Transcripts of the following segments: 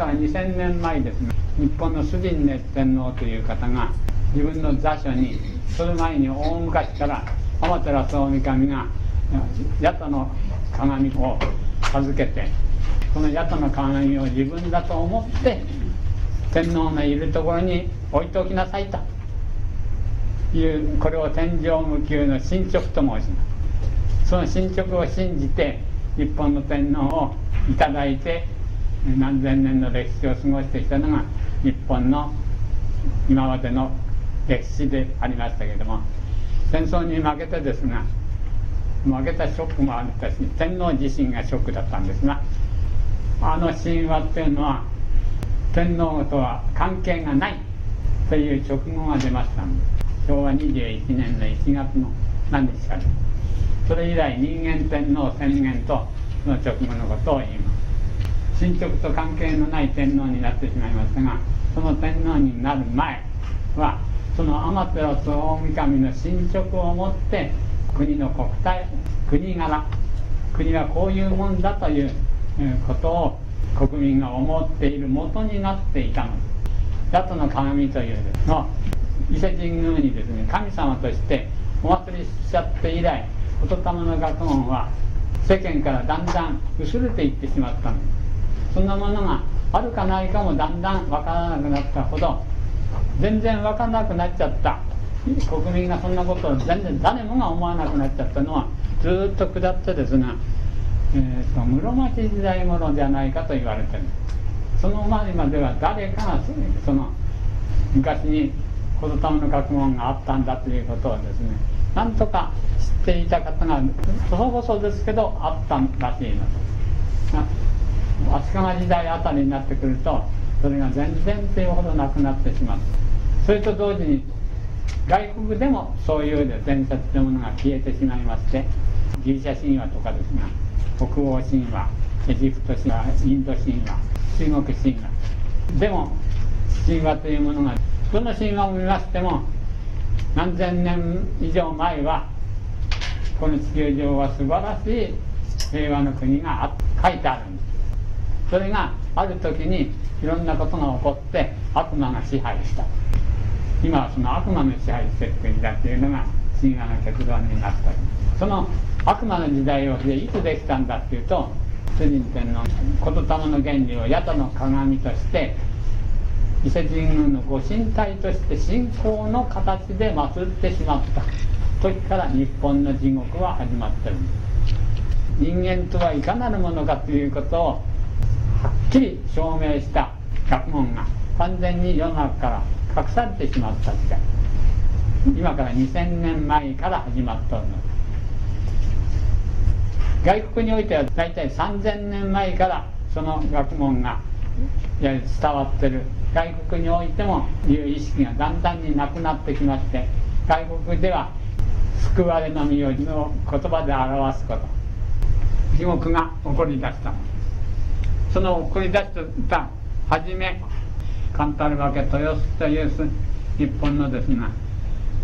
から2000年前ですね。日本の崇神熱天皇という方が自分の座所にその前に大昔から天照大神が八田の鏡を授けてその八田の鏡を自分だと思って天皇のいるところに置いておきなさいというこれを天上無休の進捗と申します。その進捗を信じて日本の天皇をいただいて何千年の歴史を過ごしてきたのが日本の今までの歴史でありましたけれども戦争に負けてですが負けたショックもあったし天皇自身がショックだったんですがあの神話っていうのは天皇とは関係がないという直後が出ましたんです。昭和21年の1月の何日かそれ以来人間天皇宣言とその直後のことを言います。進捗と関係のない天皇になってしまいましたがその天皇になる前はその天照大神の進捗をもって国の国体国柄国はこういうもんだということを国民が思っている元になっていたの。です八の鏡というの伊勢神宮にですね神様としてお祭りしちゃって以来言霊の学問は世間からだんだん薄れていってしまったの。ですそんなものがあるかないかもだんだん分からなくなったほど全然分からなくなっちゃった。国民がそんなことを全然誰もが思わなくなっちゃったのはずっと下ってですが、えーと、室町時代頃じゃないかと言われてる。その前までは誰かがその昔に言霊の学問があったんだということをですねなんとか知っていた方が細々ですけどあったらしいの。足利時代あたりになってくるとそれが全然というほどなくなってしまう。それと同時に外国でもそういう伝説というものが消えてしまいましてギリシャ神話とかですが北欧神話エジプト神話インド神話中国神話。でも神話というものがどの神話を見ましても何千年以上前はこの地球上は素晴らしい平和の国が書いてあるんです。それがある時にいろんなことが起こって悪魔が支配した。今はその悪魔の支配してる国だっていうのが神話の結論になった。その悪魔の時代をでいつできたんだっていうと主人天皇言霊の原理を八田の鏡として伊勢神宮のご神体として信仰の形で祀ってしまった。時から日本の地獄は始まってる。人間とはいかなるものかということをっきり証明した学問が完全に世の中から隠されてしまった時代。今から2000年前から始まったの外国においては大体3000年前からその学問が伝わってる。外国においてもいう意識がだんだんになくなってきまして外国では救われの身をの言葉で表すこと。地獄が起こりだしたその起こり出した初めカタルワケ豊洲という日本のですが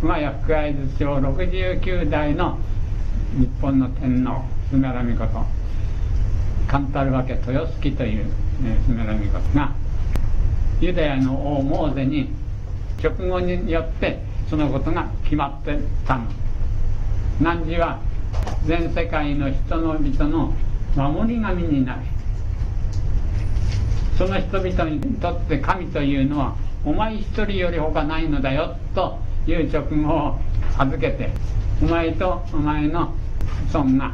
熊谷福会津町69代の日本の天皇スメラミこと。カンタルワケ豊洲という、ね、スメラミことがユダヤの王モーゼに直後によってそのことが決まってたの。汝は全世界の人の人の守り神になれその人々にとって神というのはお前一人より他ないのだよという直後を授けてお前とお前の孫が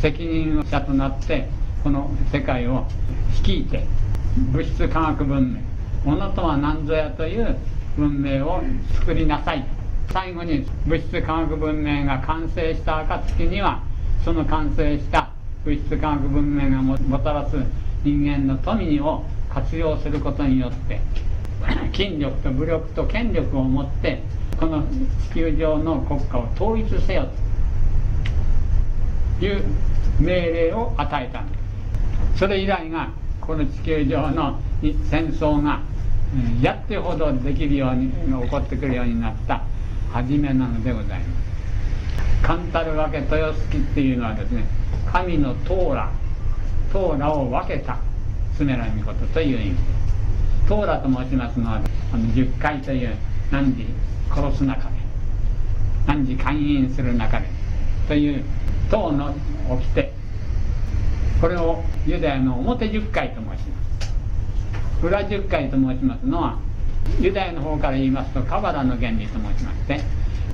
責任者となってこの世界を率いて物質科学文明ものとは何ぞやという文明を作りなさい。最後に物質科学文明が完成した暁にはその完成した物質科学文明がもたらす人間の富を活用することによって 筋力と武力と権力を持ってこの地球上の国家を統一せよという命令を与えたそれ以来がこの地球上の戦争がやってほどできるように起こってくるようになった初めなのでございます。カンタル分け豊洲っていうのはですね神のトーラトーラを分けたスメラミコトという意味です。トーラと申しますのはあの十回という何時殺す中で何時勧誘する中でという塔の掟これをユダヤの表十回と申します。裏十回と申しますのはユダヤの方から言いますとカバラの原理と申しまして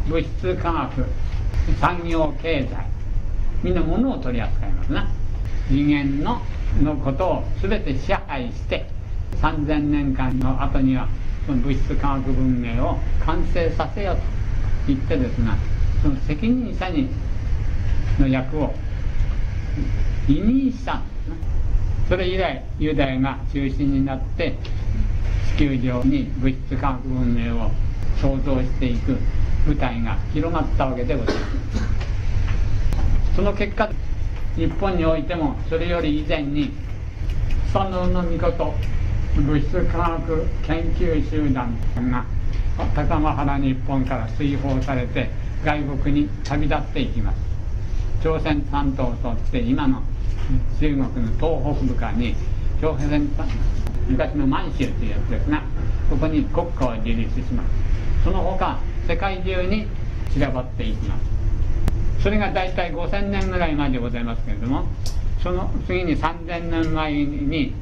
物質科学産業経済みんな物を取り扱いますな。次元ののことを全て支配して3000年間の後にはその物質科学文明を完成させようと言ってですがその責任者にの役を委任したそれ以来ユダヤが中心になって地球上に物質科学文明を創造していく舞台が広がったわけでございます。その結果日本においてもそれより以前に佐野の御事物質科学研究集団が高間原日本から追放されて外国に旅立っていきます。朝鮮半島として今の中国の東北部からに朝鮮昔の満州というやつですがここに国家を樹立します。その他世界中に散らばっていきます。それが大体5000年ぐらい前でございますけれどもその次に3000年前に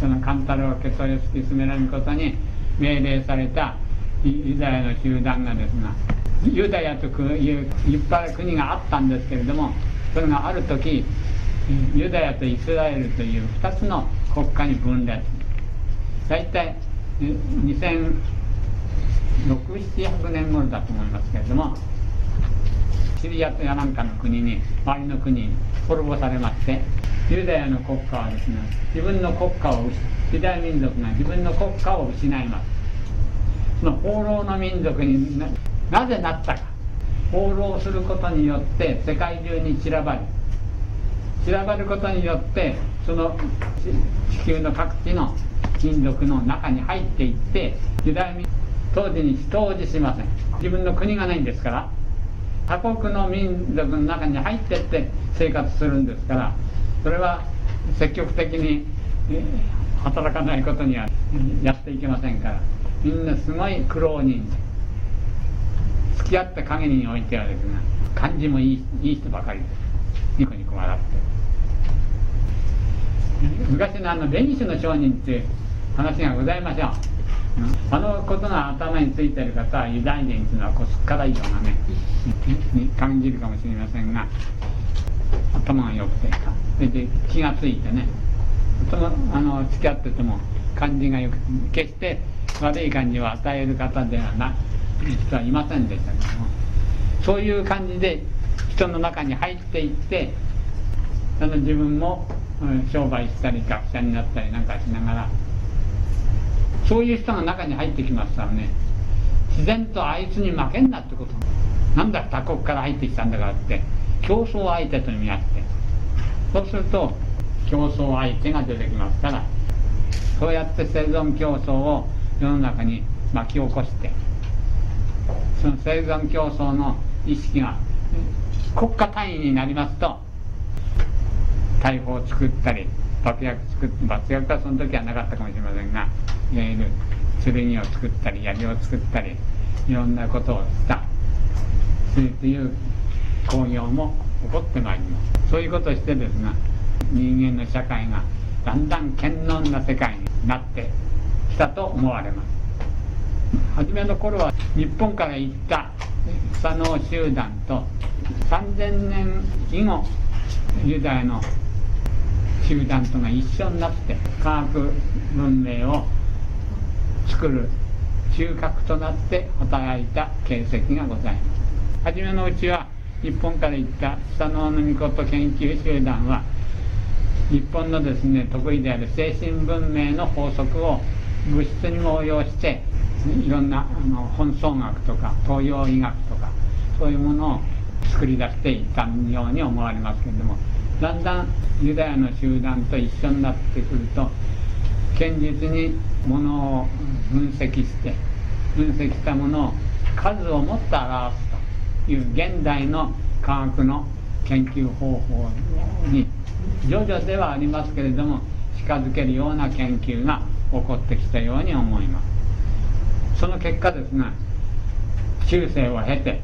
そのカンタロウ・ケトヨスキ・スメラミコトに命令されたユダヤの集団がですがユダヤといういっぱい国があったんですけれどもそれがある時ユダヤとイスラエルという2つの国家に分裂。大体2006、700年頃だと思いますけれどもシリアやなんかの国に周りの国に滅ぼされましてユダヤの国家はですね自分の国家をユダヤ民族が自分の国家を失います。その放浪の民族になぜなったか。放浪することによって世界中に散らばり散らばることによってその地球の各地の民族の中に入っていってユダヤ民当時に当時しません。自分の国がないんですから他国の民族の中に入ってって生活するんですからそれは積極的に働かないことにはやっていけませんからみんなすごい苦労人付き合った陰においてはですね感じもいいいい人ばかりです。ニコニコ笑って。昔のあのベニスの商人っていう話がございましょう、あのことが頭についてる方はユダヤ人っていうのはこすっからいようなねに感じるかもしれませんが頭が良くてそれで気がついてねそのあの付き合ってても感じがよくて決して悪い感じを与える方ではない人はいませんでしたけどもそういう感じで人の中に入っていってその自分も商売したり学者になったりなんかしながらそういう人が中に入ってきますからね自然とあいつに負けんなってこと。なんだ他国から入ってきたんだからって競争相手と見合って。そうすると競争相手が出てきますからそうやって生存競争を世の中に巻き起こしてその生存競争の意識が国家単位になりますと大砲を作ったり爆薬作って爆薬はその時はなかったかもしれませんがいわゆる剣を作ったり槍を作ったりいろんなことをした。そういう工業も起こってまいります。そういうことをしてですが人間の社会がだんだん堅能な世界になってきたと思われます。初めの頃は日本から行った佐野集団と3000年以後ユダヤの集団とが一緒になって科学文明を作る中核となって働いた形跡がございます初めのうちは日本から行った佐野の御事研究集団は日本のですね得意である精神文明の法則を物質にも応用していろんなあの本草学とか東洋医学とかそういうものを作り出していったように思われますけれどもだんだんユダヤの集団と一緒になってくると堅実にものを分析して分析したものを数をもって表すという現代の科学の研究方法に徐々ではありますけれども近づけるような研究が起こってきたように思います。その結果ですね中世を経て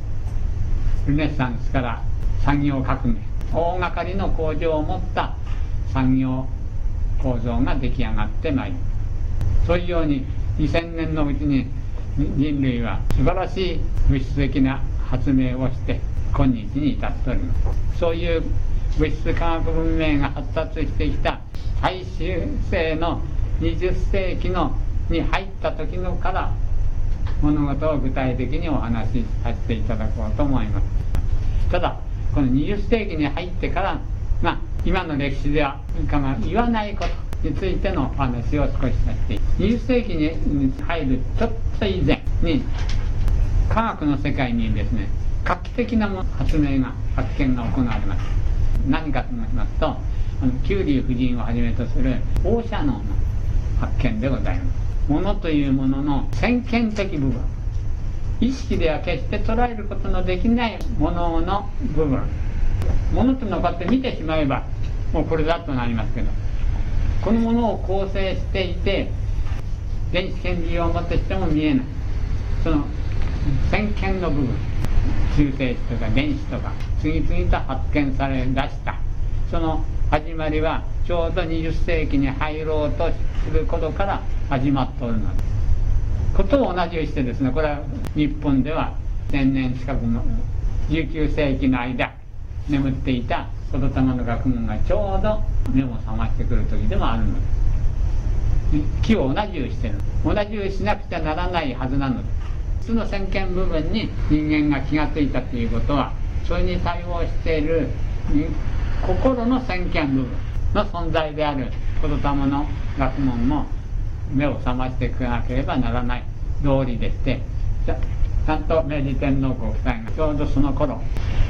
ルネサンスから産業革命大掛かりの工場を持った産業構造が出来上がってまいりますそういうように2000年のうちに人類は素晴らしい物質的な発明をして今日に至っております。そういう物質科学文明が発達してきた最終世の20世紀のに入った時のから物事を具体的にお話しさせていただこうと思います。ただこの20世紀に入ってからが今の歴史では言わないことについてのお話を少しさせて20世紀に入るちょっと以前に科学の世界にですね画期的な発明が発見が行われます。何かと申しますとあのキュウリ夫人をはじめとする放射能の発見でございます。ものというものの先見的部分。意識では決して捉えることのできないものの部分。ものとのをこうやって見てしまえばもうこれだとなりますけど。このものを構成していて電子顕微鏡をもってしても見えない。その先見の部分。中性子とか電子とか次々と発見されだした。その始まりはちょうど20世紀に入ろうとすることから始まっておるのです。ことを同じようにしてですね。これは日本では千年近くの19世紀の間眠っていた言霊の学問がちょうど目を覚ましてくる時でもあるのです。木を同じようにしてる同じようにしなくちゃならないはずなのです。その先見部分に人間が気が付いたということはそれに対応している心の先見部分の存在である言霊の学問も目を覚ましていかなければならない道理でしてちゃんと明治天皇ご夫妻がちょうどその頃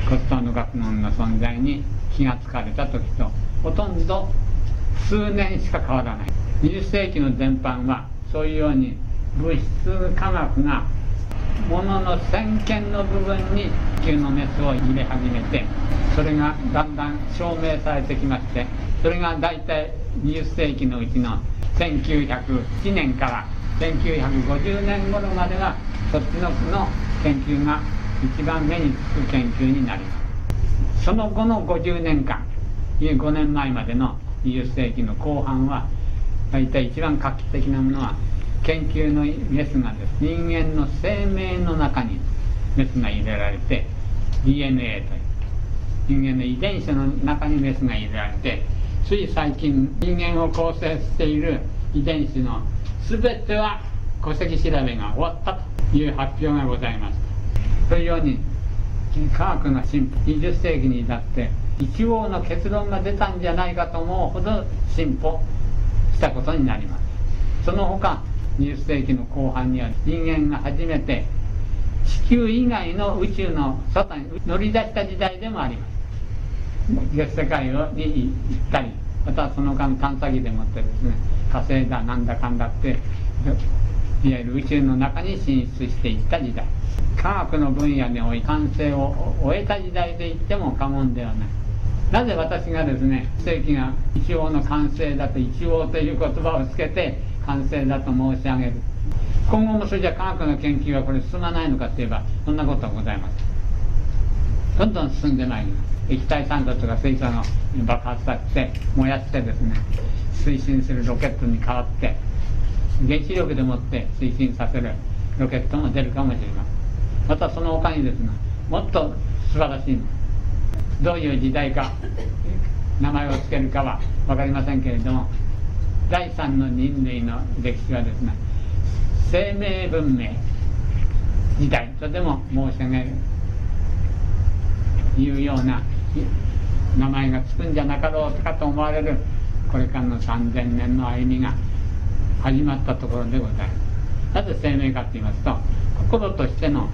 骨董の学問の存在に気が付かれた時とほとんど数年しか変わらない。20世紀の全般はそういうように物質科学がものの先見の部分に地球のメスを入れ始めてそれがだんだん証明されてきましてそれが大体20世紀のうちの1907年から1950年頃まではそっちのの研究が一番目につく研究になります。その後の50年間5年前までの20世紀の後半は大体一番画期的なものは研究のメスがです。人間の生命の中にメスが入れられて DNA という。人間の遺伝子の中にメスが入れられてつい最近人間を構成している遺伝子の全ては戸籍調べが終わったという発表がございますというように科学の進歩20世紀に至って一応の結論が出たんじゃないかと思うほど進歩したことになります。その他20世紀の後半には人間が初めて地球以外の宇宙の外に乗り出した時代でもあります。月世界に行ったりまたその間探査機でもってですね。火星だなんだかんだっていわゆる宇宙の中に進出していった時代。科学の分野において完成を終えた時代で言っても過言ではない。なぜ私がですね世紀が一応の完成だと一応という言葉をつけて完成だと申し上げる。今後もそれじゃ科学の研究はこれ進まないのかって言えばそんなことはございません。どんどん進んでまいります。液体酸素とか水素の爆発させて燃やしてですね推進するロケットに変わって原子力でもって推進させるロケットも出るかもしれません。またその他にですねもっと素晴らしいどういう時代か名前を付けるかは分かりませんけれども第三の人類の歴史はですね生命文明時代。とでも申し上げるいうような名前がつくんじゃなかろうかと思われるこれからの3000年の歩みが始まったところでございます。なぜ生命かと言いますと心としての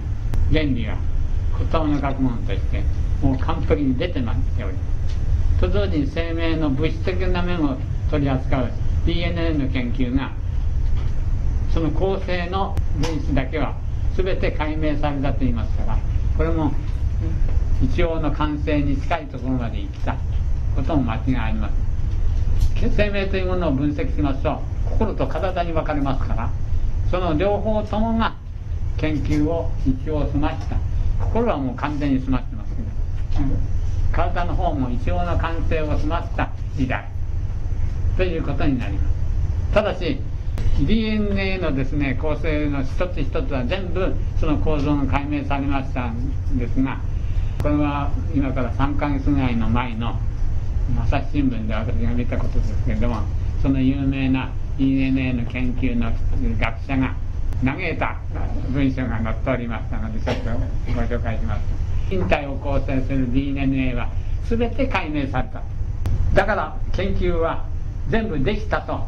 原理は言葉の学問としてもう完璧に出てまっております。と同時に生命の物質的な面を取り扱う DNA の研究がその構成の分子だけは全て解明されたと言いますからこれも一応の完成に近いところまで行ったことも間違いありません生命というものを分析しますと心と体に分かれますから。その両方ともが研究を一応済ました。心はもう完全に済ましてますけど、体の方も一応の完成を済ませた。時代。ということになります。ただし DNA のですね構成の一つ一つは全部その構造が解明されましたんですがこれは今から3ヶ月ぐらいの前の朝日新聞で私が見たことですけれどもその有名な DNA の研究の学者が嘆いた文章が載っておりましたのでちょっとご紹介します。身体を構成する DNA は全て解明された。だから研究は全部できたと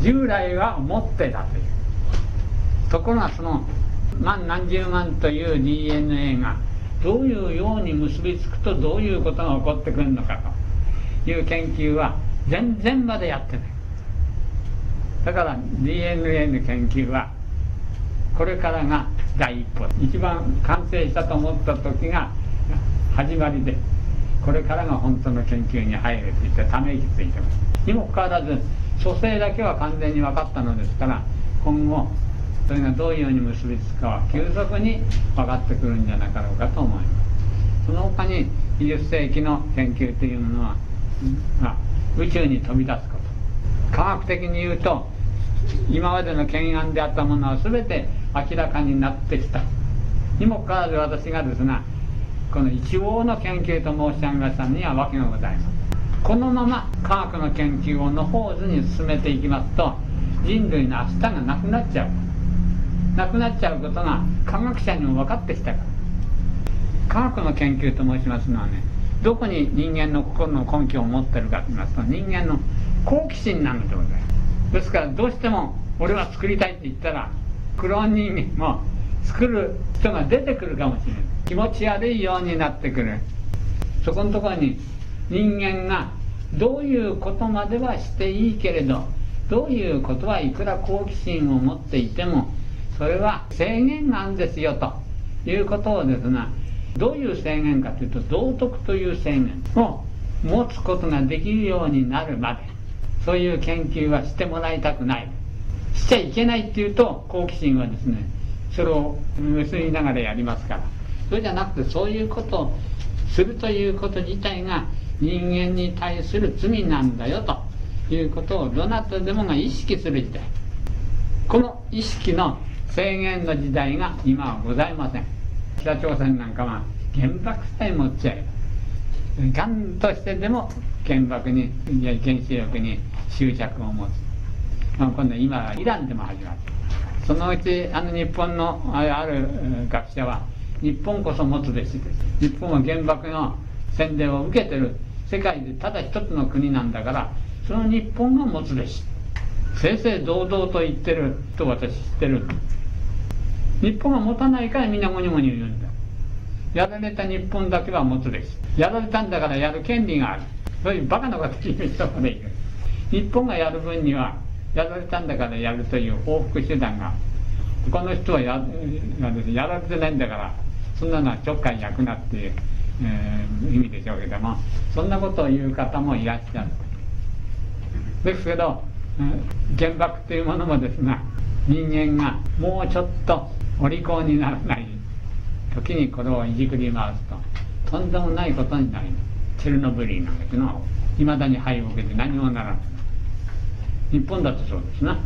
従来は思ってたという。ところがその万何十万という DNA がどういうように結びつくとどういうことが起こってくるのかという研究は全然までやってない。だから DNA の研究はこれからが第一歩。一番完成したと思った時が始まりでこれからが本当の研究に入るって言ってため息ついてます。にもかかわらず蘇生だけは完全に分かったのですから今後それがどういうように結びつくかは急速に分かってくるんじゃなかろうかと思います。その他に20世紀の研究というものは、まあ、宇宙に飛び出すこと。科学的に言うと今までの懸案であったものは全て明らかになってきた。にもかかわらず私がですがこの一応の研究と申し上げましたには訳がございます。このまま科学の研究をのほうずに進めていきますと人類の明日がなくなっちゃう。なくなっちゃうことが科学者にも分かってきたから。科学の研究と申しますのはねどこに人間の心の根拠を持ってるかと言いますと人間の好奇心なのでございます。ですからどうしても俺は作りたいって言ったらクローン人間も作る人が出てくるかもしれない。気持ち悪いようになってくる。そこのところに人間がどういうことまではしていいけれどどういうことはいくら好奇心を持っていてもそれは制限があるんですよということをですがどういう制限かというと道徳という制限。を持つことができるようになるまで。そういう研究はしてもらいたくない。しちゃいけないっていうと好奇心はですねそれを結びながらやりますから。それじゃなくてそういうことをするということ自体が人間に対する罪なんだよということをどなたでもが意識する時代。この意識の制限の時代が今はございません。北朝鮮なんかは原爆さえ持っちゃえばがんとしてでも原爆に原子力に執着を持つ、まあ、今度今はイランでも始まってそのうちあの日本のある学者は日本こそ持つべしです。日本は原爆の洗礼を受けてる世界でただ一つの国なんだからその日本が持つべし。正々堂々と言ってると私知ってる。日本が持たないからみんなゴニゴニ言うんだ。やられた日本だけは持つべしやられたんだからやる権利がある。そういうバカなこと言う人までいる。日本がやる分にはやられたんだからやるという報復手段が他の人はややられてないんだからそんなのはちょっかい焼くなっていう、えー、意味でしょうけどもそんなことを言う方もいらっしゃる。ですけど、原爆というものもですが人間がもうちょっとお利口にならない時にこれをいじくり回すととんでもないことになります。チェルノブイリなんだけどいまだに灰を受けて何もならない。日本だとそうですな。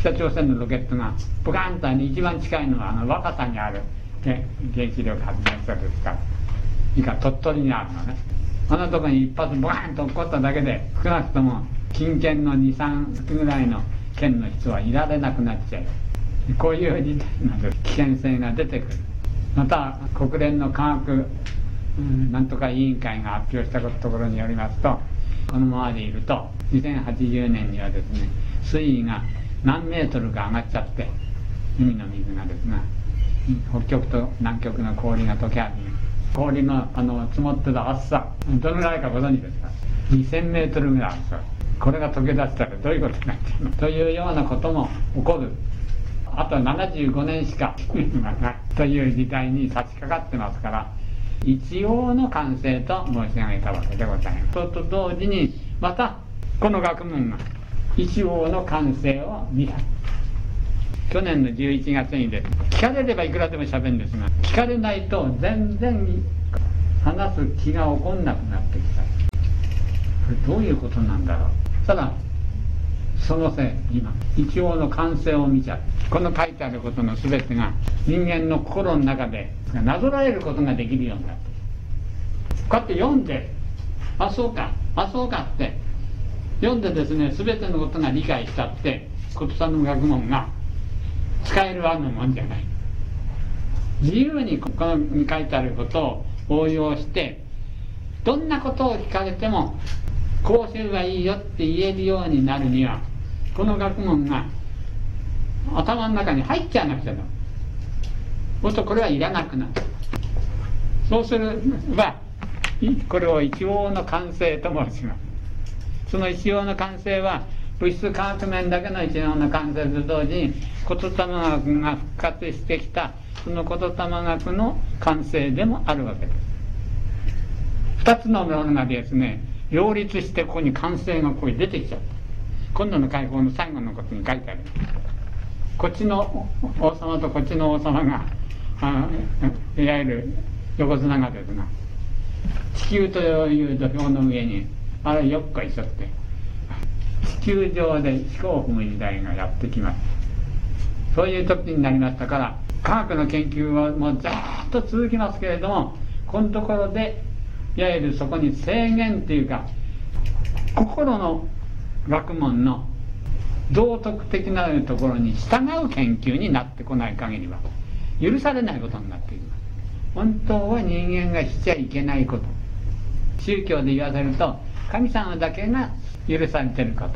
北朝鮮のロケットがブカーンと一番近いのはあの若さにある原子力発電所ですか。らいいか鳥取にあるのね。あのとこに一発ブカーンと起こっただけで少なくとも近県の23ぐらいの県の人はいられなくなっちゃうこういう事態など危険性が出てくる。また国連の科学なんとか委員会が発表したところによりますとこのままでいると2080年にはですね水位が何メートルか上がっちゃって海の水がですね北極と南極の氷が溶け始め氷のあの積もってた厚さどのぐらいかご存知ですか？2000メートルぐらいあるこれが溶け出したらどういうことになってるの？というようなことも起こる。あと75年しかという時代に差し掛かってますから一応の完成と申し上げたわけでございます。そと同時にまたこの学問が一応の完成を見た。去年の11月にで聞かれればいくらでも喋るんですが聞かれないと全然話す気が起こんなくなってきた。これどういうことなんだろう。ただそのせい今一応の完成を見ちゃうこの書いてあることの全てが人間の心の中でなぞらえることができるようになってこうやって読んであそうかあそうかって読んでですね全てのことが理解したって琴さんの学問が使えるあるもんじゃない。自由にここに書いてあることを応用してどんなことを聞かれてもこうすればいいよって言えるようになるにはこの学問が頭の中に入っちゃわなくちゃだそうするとこれはいらなくなる。そうすればこれを一応の完成と申します。その一応の完成は物質科学面だけの一応の完成と同時に言霊学が復活してきたその言霊学の完成でもあるわけです。二つのものがですね両立してここに完成がここに出てきちゃった。今度の解放の最後のことに書いてある。こっちの王様とこっちの王様があいわゆる横綱がですが地球という土俵の上にあれよっこいしょって。地球上で飛行を踏む時代がやってきます。そういう時になりましたから科学の研究はもうずっと続きますけれどもこのところでいわゆるそこに制限っていうか心の学問の道徳的なところに従う研究になってこない限りは許されないことになっています。本当は人間がしちゃいけないこと。宗教で言わせると神様だけが許されてること。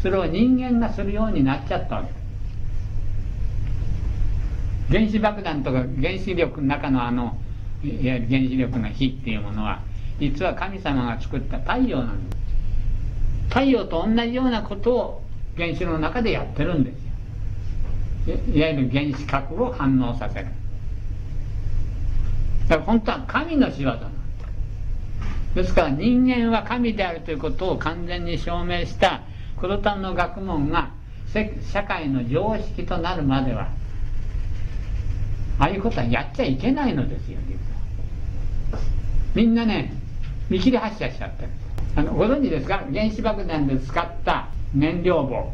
それを人間がするようになっちゃったわけ。原子爆弾とか原子力の中のあのいわゆる原子力の火っていうものは実は神様が作った太陽なんです。太陽と同じようなことを原子の中でやってるんですよ。いわゆる原子核を反応させる。だから本当は神の仕業なんですから人間は神であるということを完全に証明した黒丹の学問が社会の常識となるまではああいうことはやっちゃいけないのですよみんなね見切り発車しちゃってる。あのご存知ですか？原子爆弾で使った燃料棒。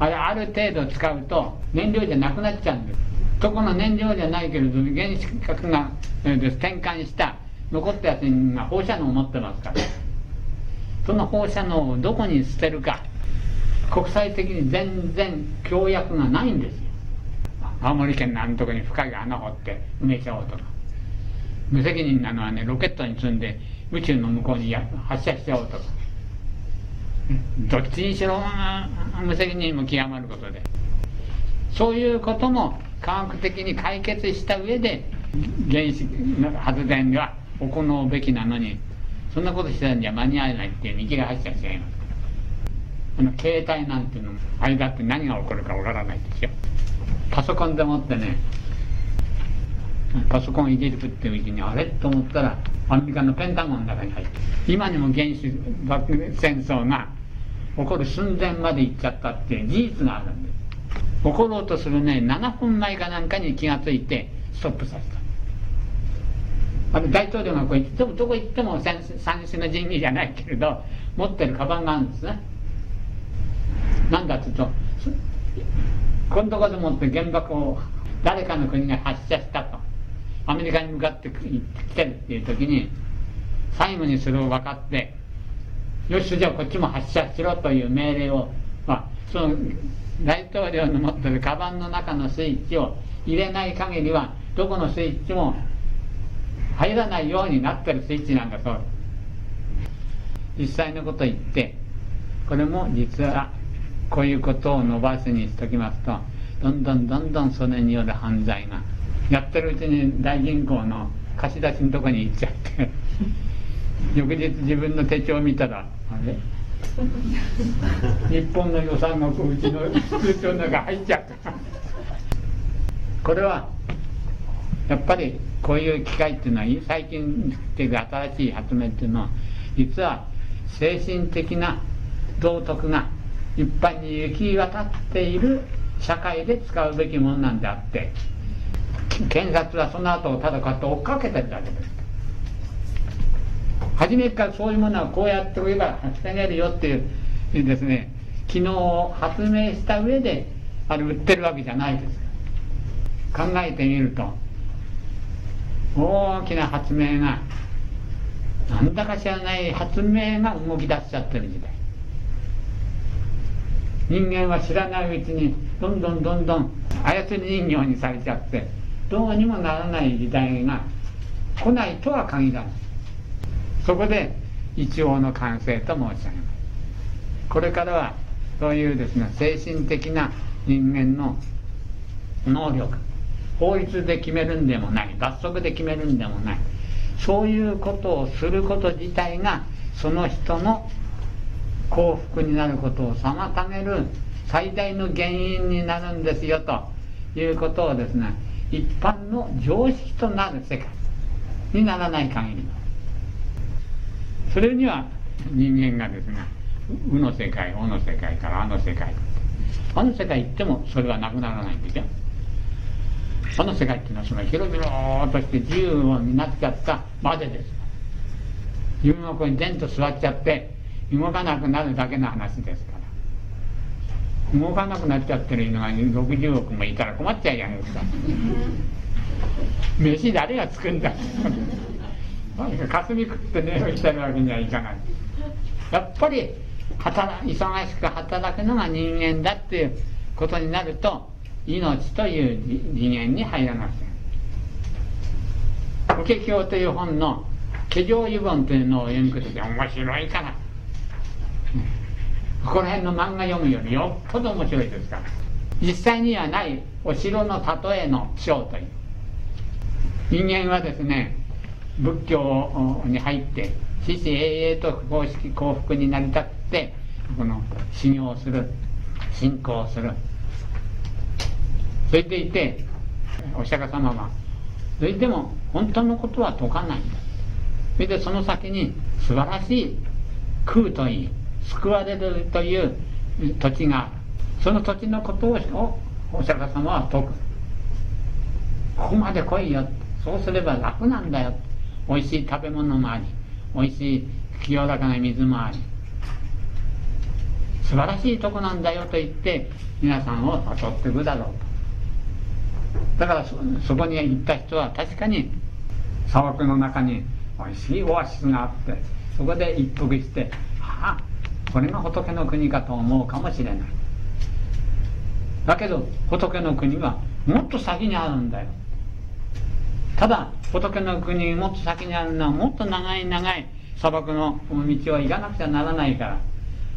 あれある程度使うと燃料じゃなくなっちゃうんです。そこの燃料じゃないけれど原子核が、えー、転換した残ったやつが放射能を持ってますから。その放射能をどこに捨てるか国際的に全然協約がないんですよ。青森県のあのとこに深い穴掘って埋めちゃおうとか。無責任なのはねロケットに積んで宇宙の向こうに発射しちゃおうとか。どっちにしろ無責任も極まることで。そういうことも科学的に解決した上で原子発電は行うべきなのにそんなことしてたんじゃ間に合えないっていう見切り発車しちゃいます。あの携帯なんていうのも間って何が起こるかわからないですよ。パソコンでもってねパソコン入れるっていううちにあれ？と思ったらアメリカのペンタゴンの中に入って今にも原子爆戦争が起こる寸前まで行っちゃったっていう事実があるんです。起ころうとするね7分前かなんかに気がついてストップさせた。あの大統領がこう行ってもどこ行っても三種の神器じゃないけれど持ってるカバンがあるんですね。なんだっていうとこのとこでもって原爆を誰かの国が発射したアメリカに向かって来てるっていう時に最後にそれを分かってよしじゃあこっちも発射しろという命令を、まあ、その大統領の持ってるカバンの中のスイッチを入れない限りはどこのスイッチも入らないようになってるスイッチなんだそう。実際のこと言ってこれも実はこういうことを伸ばすにしときますとどんどんどんどんそれによる犯罪がやってるうちに大銀行の貸し出しのとこに行っちゃって 翌日自分の手帳見たらあれ？日本の予算がうちの通帳の中入っちゃった。これはやっぱりこういう機会っていうのは最近っていう新しい発明っていうのは実は精神的な道徳が一般に行き渡っている社会で使うべきものなんであって検察はその後をただこうやって追っかけてるだけです初めからそういうものはこうやっておけば防げるよっていうですね昨日発明した上であれ売ってるわけじゃないです。考えてみると大きな発明がなんだか知らない発明が動き出しちゃってる時代。人間は知らないうちにどんどんどんどん操り人形にされちゃってどうにもならない時代が来ないとは限らない。そこで一応の完成と申し上げます。これからはそういうですね精神的な人間の能力法律で決めるんでもない罰則で決めるんでもないそういうことをすること自体がその人の幸福になることを妨げる最大の原因になるんですよということをですね一般の常識となる世界にならない限り。それには人間がですね「う」の世界「お」の世界から「あ」の世界。あの世界行ってもそれはなくならないんですよ。あの世界っていうのはその広々として自由になっちゃったまでです。自分はここにでんと座っちゃって動かなくなるだけの話ですから。動かなくなっちゃってる犬が60億もいたら困っちゃうじゃないですか。飯誰が作るんだ霞食って寝をしてるわけにはいかない。やっぱり働忙しく働くのが人間だっていうことになると命という次元に入らなくて。法華経という本の「化粧油本」というのを読むことで面白いから、ここら辺の漫画読むよりよっぽど面白いですから実際にはないお城の例えの章という。人間はですね仏教に入って死死永遠と公式幸福になりたくてこの修行する信仰する。それでいてお釈迦様はそれでも本当のことは説かないそれでその先に素晴らしい空といい救われるという土地がその土地のことをお釈迦様は説く。ここまで来いよ。そうすれば楽なんだよ。美味しい食べ物もあり美味しい清らかな水もあり。素晴らしいとこなんだよと言って皆さんを誘っていくだろう。とだからそこに行った人は確かに砂漠の中においしいオアシスがあってそこで一服してああこれが仏の国かと思うかもしれない。だけど仏の国はもっと先にあるんだよ。ただ仏の国もっと先にあるのはもっと長い長い砂漠の道を行かなくちゃならないから。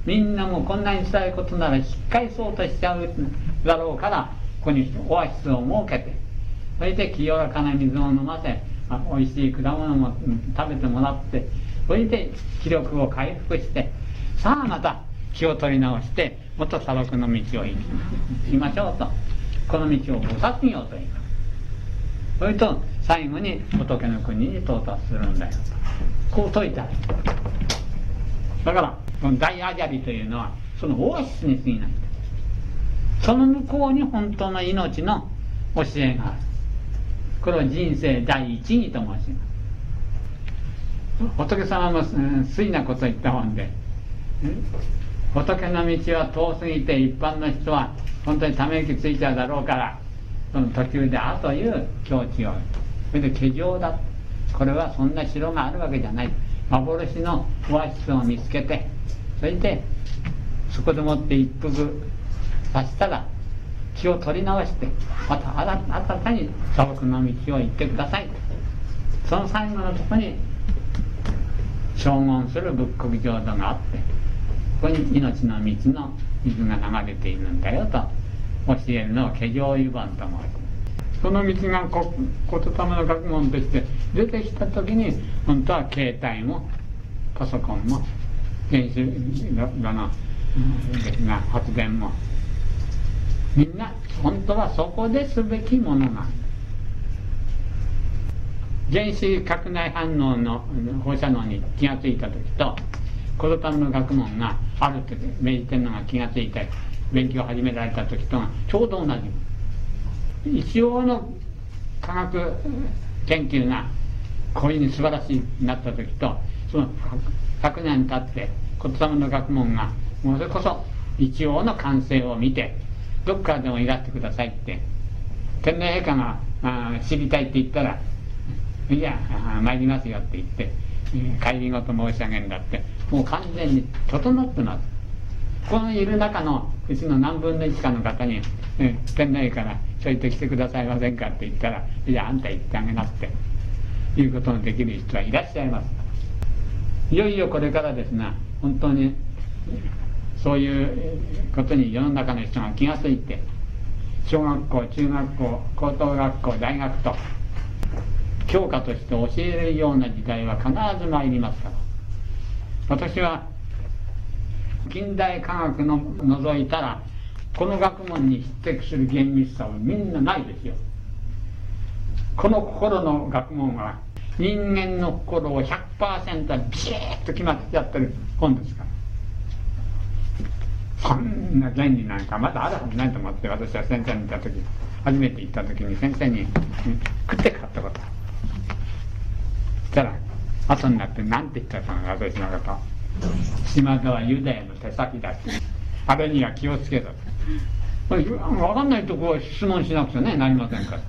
みんなもこんなに伝えることなら引っ返そうとしちゃうだろうからここにオアシスを設けて。それで清らかな水を飲ませ美味しい果物も食べてもらってそれで気力を回復してさあまた気を取り直して元砂漠の道を行きましょうと。この道を菩薩業と言いますそれと最後に仏の国に到達するんだよと。こう説いた。だからこの大アジャリというのはそのオアシスに過ぎないその向こうに本当の命の教えがある。これを人生第一義と申します。仏様も粋なこと言った本で仏の道は遠すぎて一般の人は本当にため息ついちゃうだろうからその途中で「あ」という境地をそれで「化粧だ」これはそんな城があるわけじゃない。幻のオアシスを見つけてそれでそこでもって一服さしたら気を取り直してまた新たに砂漠の道を行ってください。その最後のとこに荘厳する仏国浄土があってこに命の道の水が流れているんだよと教えるのを化粧油盤と申しその道がこ言霊の学問として出てきた時に本当は携帯もパソコンも原子炉の発電も。みんな本当はそこですべきものなん原子核内反応の放射能に気が付いた時とこのための学問があるって明治天皇が気が付いて勉強を始められた時とがちょうど同じ一応の科学研究がこういうふうに素晴らしいなった時とその100年経って言霊の学問がもうそれこそ一応の完成を見てどっからでもいらしてくださいって。天皇陛下があ知りたいって言ったらいや参りますよって言って帰りごと申し上げるんだって。もう完全に整ってますこのいる中のうちの何分の1かの方に、え天皇陛下がちょいと来てくださいませんかって言ったらいやあんた行ってあげなっていうことのできる人はいらっしゃいます。いよいよこれからですね本当にそういうことに世の中の人が気が付いて。小学校中学校高等学校大学と教科として教えるような時代は必ず参りますから。私は近代科学の除いたらこの学問に匹敵する厳密さはみんなないですよ。この心の学問は人間の心を100%ビシッと決まってやってる本ですから。そんな原理なんかまだあるはずないと思って私は先生にいた時初めて行った時に先生に食って買ったこと。したら後になって何て言ったか私のこと。島田はユダヤの手先だしあれには気をつけろ分かんないとこは質問しなくちゃねなりませんから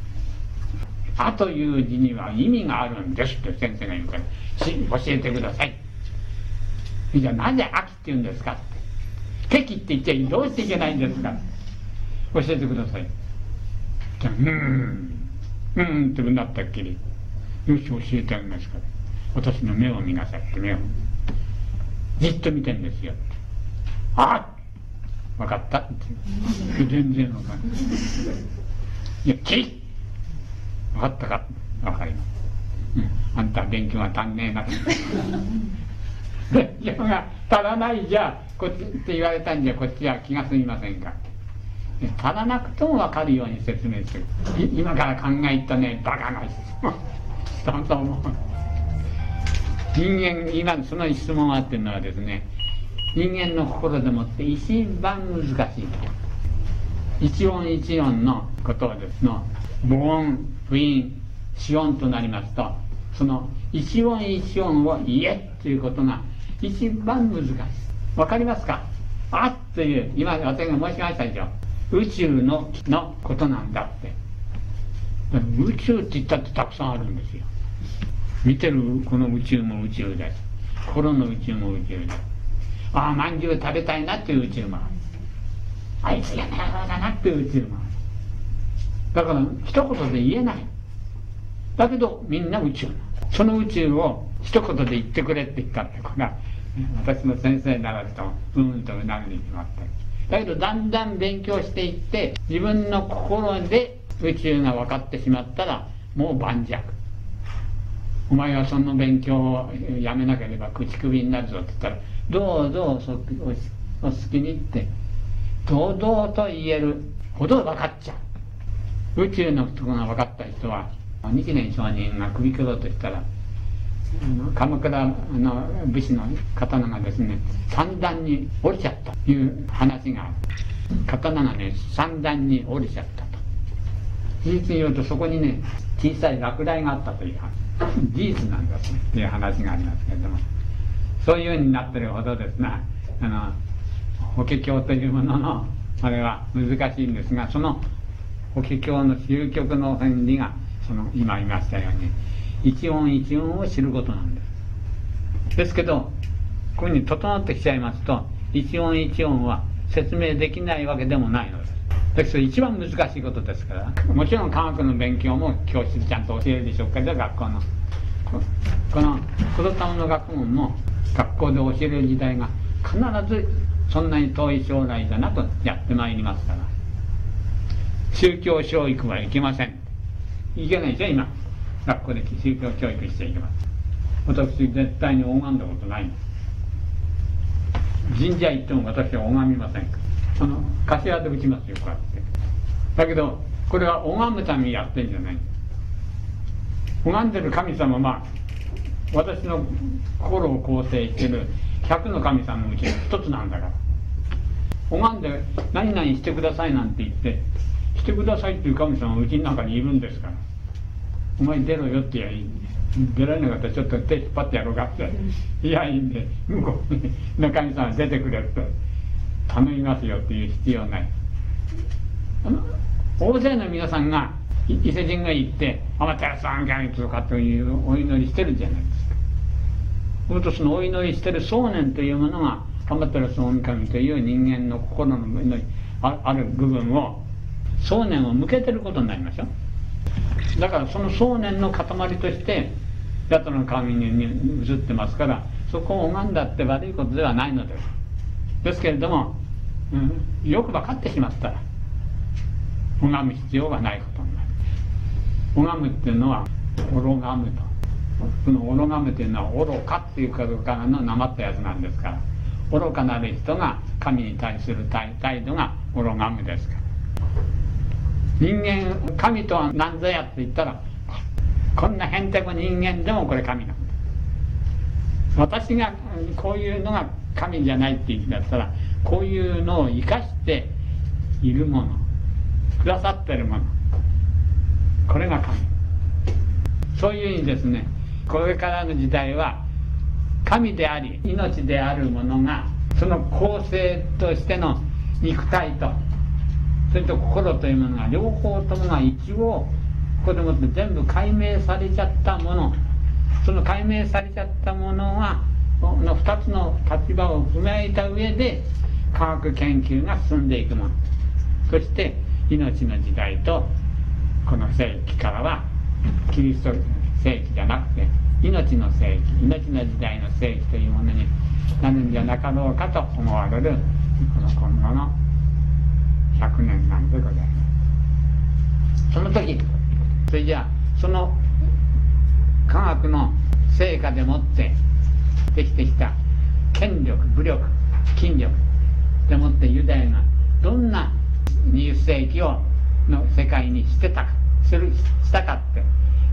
「あ」という字には意味があるんですって先生が言うから教えてください。じゃあなぜ秋って言うんですかって。敵って言っちゃどうしていけないんですか。教えてください。じゃうん。うんってなったっきり。よし教えてあげますから。私の目を見なさいって目を。じっと見てんですよ。あっ！分かった？って。全然分かんない。いやきり分かったか？分かります、うん、あんた勉強が足んねえな勉強が足らないじゃこっちって言われたんじゃこっちは気が済みませんか。足らなくとも分かるように説明する。今から考えたねバカな人。だと思う。人間今その質問があってるのはですね人間の心でもって一番難しい一音一音のことをですの。母音不音子音となりますとその一音一音を言えということが一番難しい。わかりますか？あっという今私が申しましたでしょ。宇宙ののことなんだって。宇宙って言ったってたくさんあるんですよ。見てるこの宇宙も宇宙です心の宇宙も宇宙ですああまんじゅう食べたいなっていう宇宙もある。あいつやならだなっていう宇宙もある。だから一言で言えない。だけどみんな宇宙その宇宙を一言で言ってくれって言ったってことが私の先生にならずとうんとうなるに決まってだけどだんだん勉強していって自分の心で宇宙が分かってしまったらもう盤石。お前はその勉強をやめなければ口首になるぞって言ったらどうぞお好きにって堂々と言えるほど分かっちゃう。宇宙のことが分かった人は日蓮上人が首切ろうとしたら鎌倉の武士の刀がですね三段に折れちゃったという話がある。刀がね三段に折れちゃったと。事実に言うとそこにね小さい落雷があったという話。事実なんだという話がありますけれどもそういうふうになってるほどですねあの法華経というもののあれは難しいんですがその法華経の究極の原理がその今言いましたように一音一音を知ることなんです。ですけどこういうふうに整ってきちゃいますと一音一音は説明できないわけでもないのです。だけど一番難しいことですからもちろん科学の勉強も教室でちゃんと教えるでしょうけど学校の。この子供の学問も学校で教える時代が必ずそんなに遠い将来だなとやってまいりますから。宗教教育はいけません。いけないでしょ今。学校で宗教教育しちゃいけません私絶対に拝んだことない。んです神社行っても私は拝みません。あの柏で打ちますよこうやって。だけどこれは拝むためにやってんじゃない。拝んでる神様まあ私の心を構成してる100の神さんのうちの一つなんだから。拝んで何々してくださいなんて言ってしてくださいっていう神様はうちの中にいるんですから。お前出ろよって言えばいいんで。出られなかったらちょっと手引っ張ってやろうかっていやいいんで。向こうの神様出てくれって頼みますよっていう必要ない。大勢の皆さんが伊勢神宮行って「天照さん神とかというお祈りしてるじゃないですか。するとそのお祈りしてる想念というものが天照大神という人間の心のある部分を想念を向けてることになりましょう。だからその想念の塊として八田の神に映ってますからそこを拝んだって悪いことではないのです。ですけれども、うん、よく分かってしまった。ら拝む必要がないことになる。拝むっていうのは愚がむと。この愚がむというのは愚かっていうことかのなまったやつなんですから。愚かなる人が神に対する態度が愚がむですから。人間神とは何ぞやって言ったらこんなへんてこ人間でもこれ神なんだ。私がこういうのが神じゃないって言うんだったらこういうのを生かしているものくださってるものこれが神。そういう意味ですね。これからの時代は神であり命であるものがその構成としての肉体とそれと心というものが両方ともが一応ここでもって全部解明されちゃったもの。その解明されちゃったものはの2つの立場を踏まえた上で科学研究が進んでいくもの。そして命の時代とこの世紀からはキリスト世紀じゃなくて命の世紀命の時代の世紀というものになるんじゃなかろうかと思われるこの今後の100年なんでございますその時それじゃあその科学の成果でもってできてきた権力武力筋力でもってユダヤがどんな20世紀をの世界にしてたかするしたかっ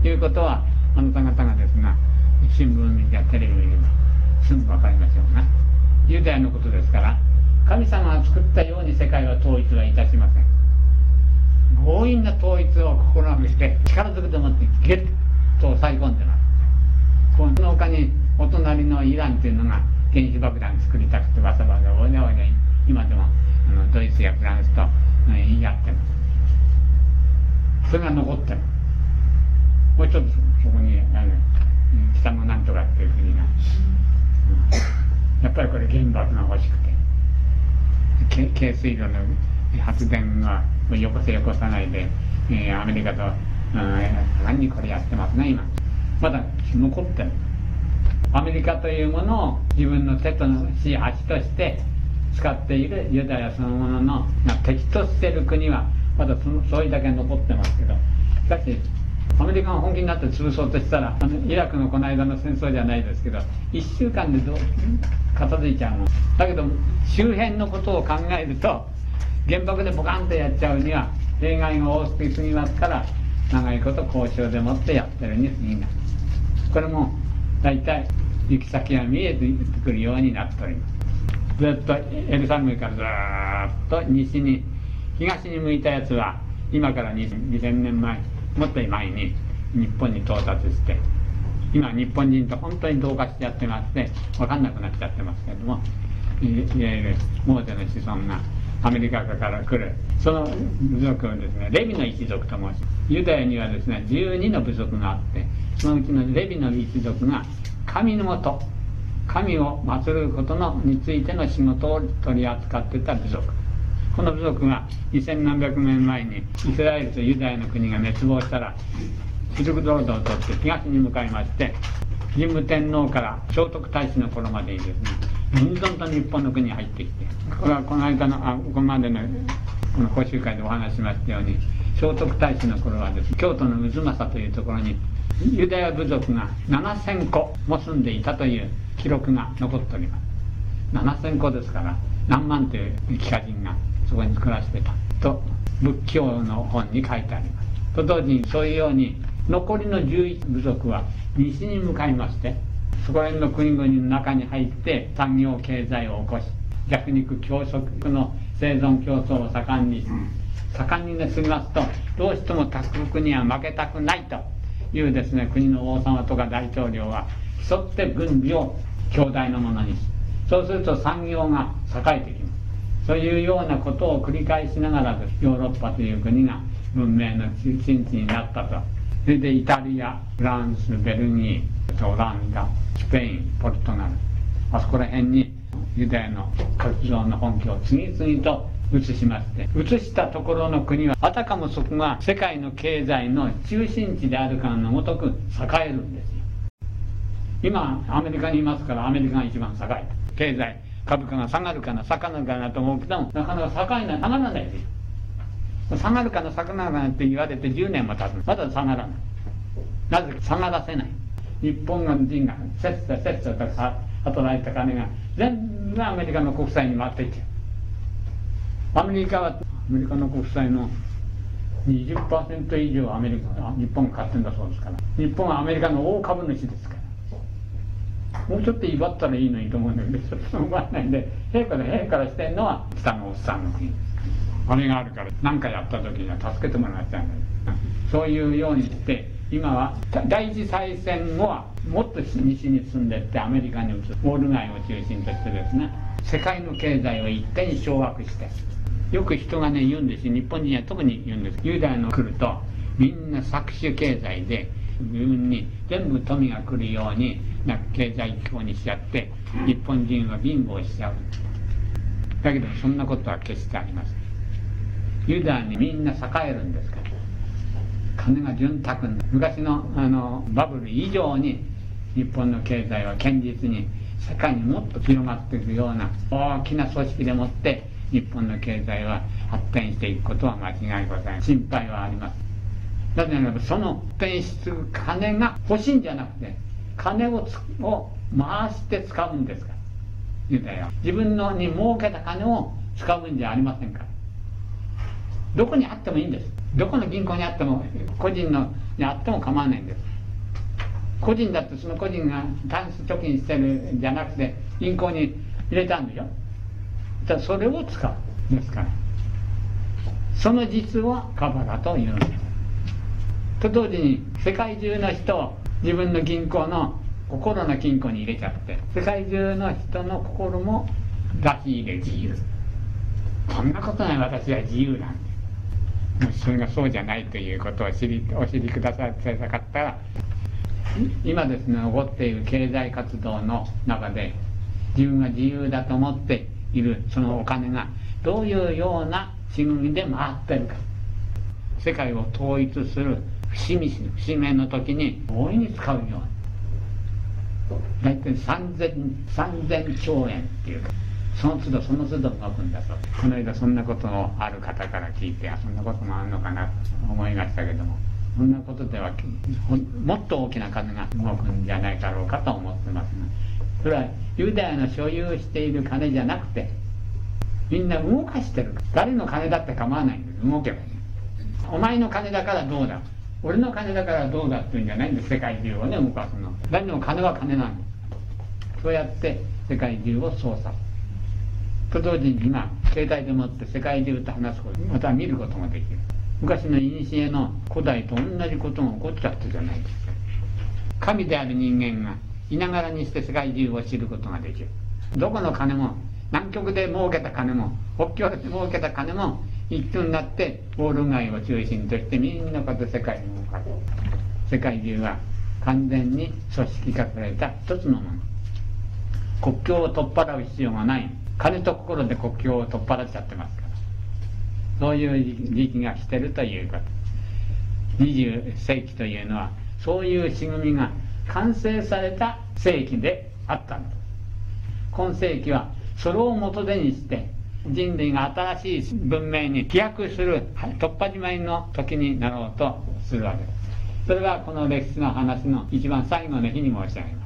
ていうことはあなた方がですが新聞見やテレビ見ればすぐ分かりましょうな。ユダヤのことですから神様が作ったように世界は統一はいたしません。強引な統一を試みて力ずくでもってゲッと抑え込んでます。この他にお隣のイランというのが原子爆弾作りたくてわざわざおいでおいで今でもあのドイツやフランスと、言い合ってますそれが残ってるもうちょっとそこにあの北のなんとかっていう国が、うん、やっぱりこれ原爆が欲しくて軽水炉の発電はよこせよこさないで、えー、アメリカと、うん、何にこれやってますね今まだ残ってる。アメリカというものを自分の手とし足として使っているユダヤそのもののまあ敵としている国はまだそのそういうだけ残ってますけど。しかしアメリカが本気になって潰そうとしたらあのイラクのこの間の戦争じゃないですけど1週間でどう片付いちゃうの。だけど周辺のことを考えると原爆でボカンとやっちゃうには例外が多すぎますから長いこと交渉でもってやってるに過ぎない。これも大体行き先が見えてくるようになっておりますずっとエルサレムからずっと西に東に向いたやつは今から2000年前もっと前に日本に到達して今日本人と本当に同化してやってまして分かんなくなっちゃってますけれどもいわゆるモーゼの子孫がアメリカから来るその部族をですねレビの一族と申します。ユダヤにはですね12の部族があってそのうちのレビの一族が神のもと神を祀ることのについての仕事を取り扱ってた部族。この部族が2000何百年前にイスラエルとユダヤの国が滅亡したらシルクロードを取って東に向かいまして神武天皇から聖徳太子の頃までにですねどんどんと日本の国に入ってきてこれはこの間のあここまでのこの講習会でお話しましたように聖徳太子の頃はです、ね、京都の渦政というところにユダヤ部族が7000個も住んでいたという記録が残っております。7000個ですから何万という帰化人がそこに暮らしてた。と仏教の本に書いてあります。と同時にそういうように残りの11部族は西に向かいましてそこら辺の国々の中に入って産業経済を起こし弱肉強食の生存競争を盛んに盛んにねすりますとどうしても他国には負けたくないというですね国の王様とか大統領は競って軍備を強大なものにしそうすると産業が栄えてきます。そういうようなことを繰り返しながらヨーロッパという国が文明の中心地になったと。それでイタリアフランスベルギーオランダスペインポルトガルあそこら辺にユダヤの活動の本拠を次々と移しまして移したところの国はあたかもそこが世界の経済の中心地であるかのごとく栄えるんですよ。今アメリカにいますからアメリカが一番栄え。経済株価が下がるかな下がるかなと思うけどもなかなか高いのは下がらないですよ。下がるかな下がらないって言われて10年も経つまだ下がらない。なぜか下がらせない。日本人がせっせせっせと働いた金が全部アメリカの国債に回っていっちゃうアメリカはアメリカの国債の20%以上アメリカ日本が買ってんだそうですから。日本はアメリカの大株主ですから。もうちょっと威張ったらいいのにと思うんだけどちょっと思わないんで陛下で陛下らしてんのは北のおっさんの国あれがあるから何かやった時には助けてもらっちゃうんだそういうようにして今は第一再選後はもっと西に進んでいってアメリカに移るウォール街を中心としてですね。世界の経済を一手に掌握して。よく人がね言うんです日本人は特に言うんです。ユダヤの来るとみんな搾取経済で自分に全部富が来るようにな経済機構にしちゃって日本人は貧乏しちゃう。だけどそんなことは決してありません。ユダヤにみんな栄えるんですから。金が潤沢昔のあのバブル以上に日本の経済は堅実に世界にもっと広がっていくような大きな組織でもって日本の経済は発展していくことは間違いございません。心配はあります。なぜならばその発展する金が欲しいんじゃなくて金をを回して使うんですから。言うたよ自分のに儲けた金を使うんじゃありませんから。どこにあってもいいんです。どこの銀行にあっても個人のにあっても構わないんです個人だってその個人がタンス貯金してるじゃなくて銀行に入れたんでしょだそれを使うですから。その実はカバラというんです。と同時に世界中の人を自分の銀行の心の金庫に入れちゃって世界中の人の心も出し入れ自由。こんなことない私は自由なんでもしそれがそうじゃないということを知りお知りくださってなかったら今ですね起こっている経済活動の中で自分が自由だと思っているそのお金がどういうような仕組みで回ってるか。世界を統一する節目節目の時に大いに使うように。大体3000 3000兆円っていうか。その都度その都度動くんだとこの間そんなことをある方から聞いてそんなこともあるのかなと思いましたけどもそんなことではもっと大きな金が動くんじゃないだろうかと思ってますがそれはユダヤの所有している金じゃなくてみんな動かしてる。誰の金だって構わないんです。動けばいい。お前の金だからどうだ。俺の金だからどうだっていうんじゃないんです。世界中をね動かすの。誰でも金は金なんですそうやって世界中を操作と同時に今携帯でもって世界中と話すことまた見ることができる。昔の古の古代と同じことが起こっちゃったじゃないですか。神である人間がいながらにして世界中を知ることができる。どこの金も南極で儲けた金も北極で儲けた金も一挙になってウォール街を中心としてみんなこと世界に向かう世界中は完全に組織化された一つのもの。国境を取っ払う必要がない。金と心で国境を取っ払っちゃってますから。そういう時期が来てるということ。20世紀というのはそういう仕組みが完成された世紀であったんです今世紀はそれを元手にして人類が新しい文明に飛躍する突破島の時になろうとするわけです。それがこの歴史の話の一番最後の日に申し上げます。